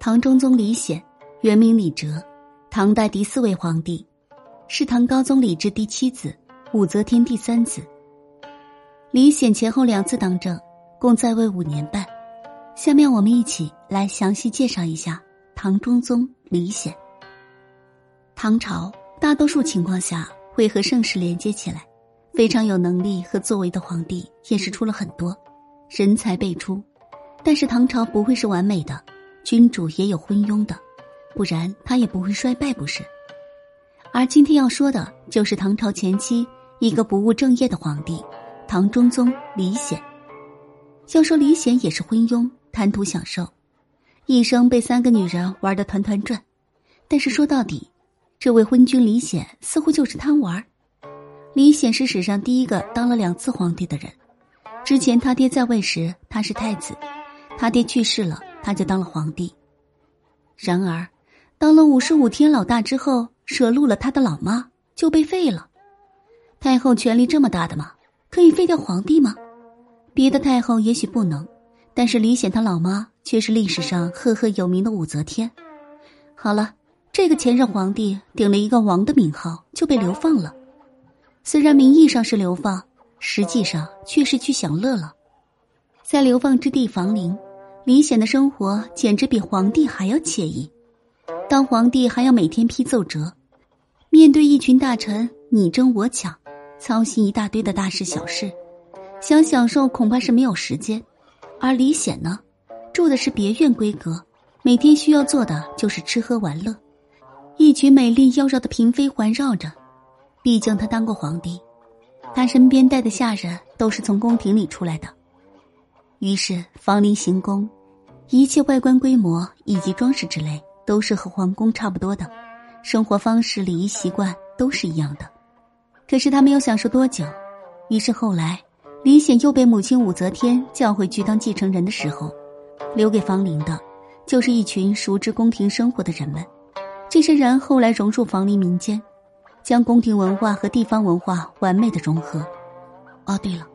唐中宗李显，原名李哲，唐代第四位皇帝，是唐高宗李治第七子，武则天第三子。李显前后两次当政，共在位五年半。下面我们一起来详细介绍一下唐中宗李显。唐朝大多数情况下会和盛世连接起来，非常有能力和作为的皇帝也是出了很多，人才辈出。但是唐朝不会是完美的。君主也有昏庸的，不然他也不会衰败，不是？而今天要说的就是唐朝前期一个不务正业的皇帝——唐中宗李显。要说李显也是昏庸，贪图享受，一生被三个女人玩得团团转。但是说到底，这位昏君李显似乎就是贪玩。李显是史上第一个当了两次皇帝的人。之前他爹在位时，他是太子；他爹去世了。他就当了皇帝，然而，当了五十五天老大之后，惹怒了他的老妈，就被废了。太后权力这么大的吗？可以废掉皇帝吗？别的太后也许不能，但是李显他老妈却是历史上赫赫有名的武则天。好了，这个前任皇帝顶了一个王的名号，就被流放了。虽然名义上是流放，实际上却是去享乐了，在流放之地房陵。李显的生活简直比皇帝还要惬意，当皇帝还要每天批奏折，面对一群大臣你争我抢，操心一大堆的大事小事，想享受恐怕是没有时间。而李显呢，住的是别院闺阁，每天需要做的就是吃喝玩乐，一群美丽妖娆的嫔妃环绕着。毕竟他当过皇帝，他身边带的下人都是从宫廷里出来的，于是房陵行宫。一切外观规模以及装饰之类都是和皇宫差不多的，生活方式、礼仪习惯都是一样的。可是他没有享受多久，于是后来李显又被母亲武则天叫回去当继承人的时候，留给房陵的，就是一群熟知宫廷生活的人们。这些人后来融入房陵民间，将宫廷文化和地方文化完美的融合。哦，对了，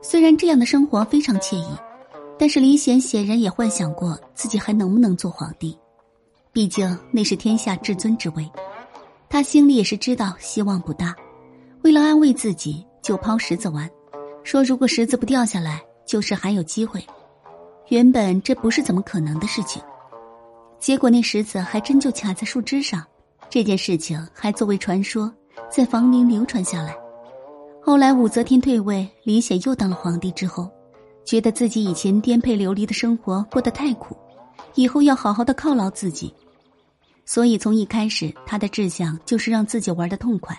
虽然这样的生活非常惬意。但是李显显然也幻想过自己还能不能做皇帝，毕竟那是天下至尊之位。他心里也是知道希望不大，为了安慰自己，就抛石子玩，说如果石子不掉下来，就是还有机会。原本这不是怎么可能的事情，结果那石子还真就卡在树枝上。这件事情还作为传说在房陵流传下来。后来武则天退位，李显又当了皇帝之后。觉得自己以前颠沛流离的生活过得太苦，以后要好好的犒劳自己，所以从一开始他的志向就是让自己玩的痛快。